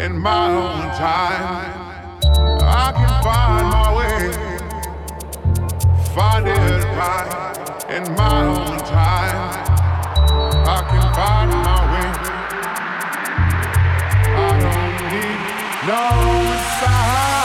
in my own time. I can find my way, find it right in my own time. I can find my way. I don't need no sign.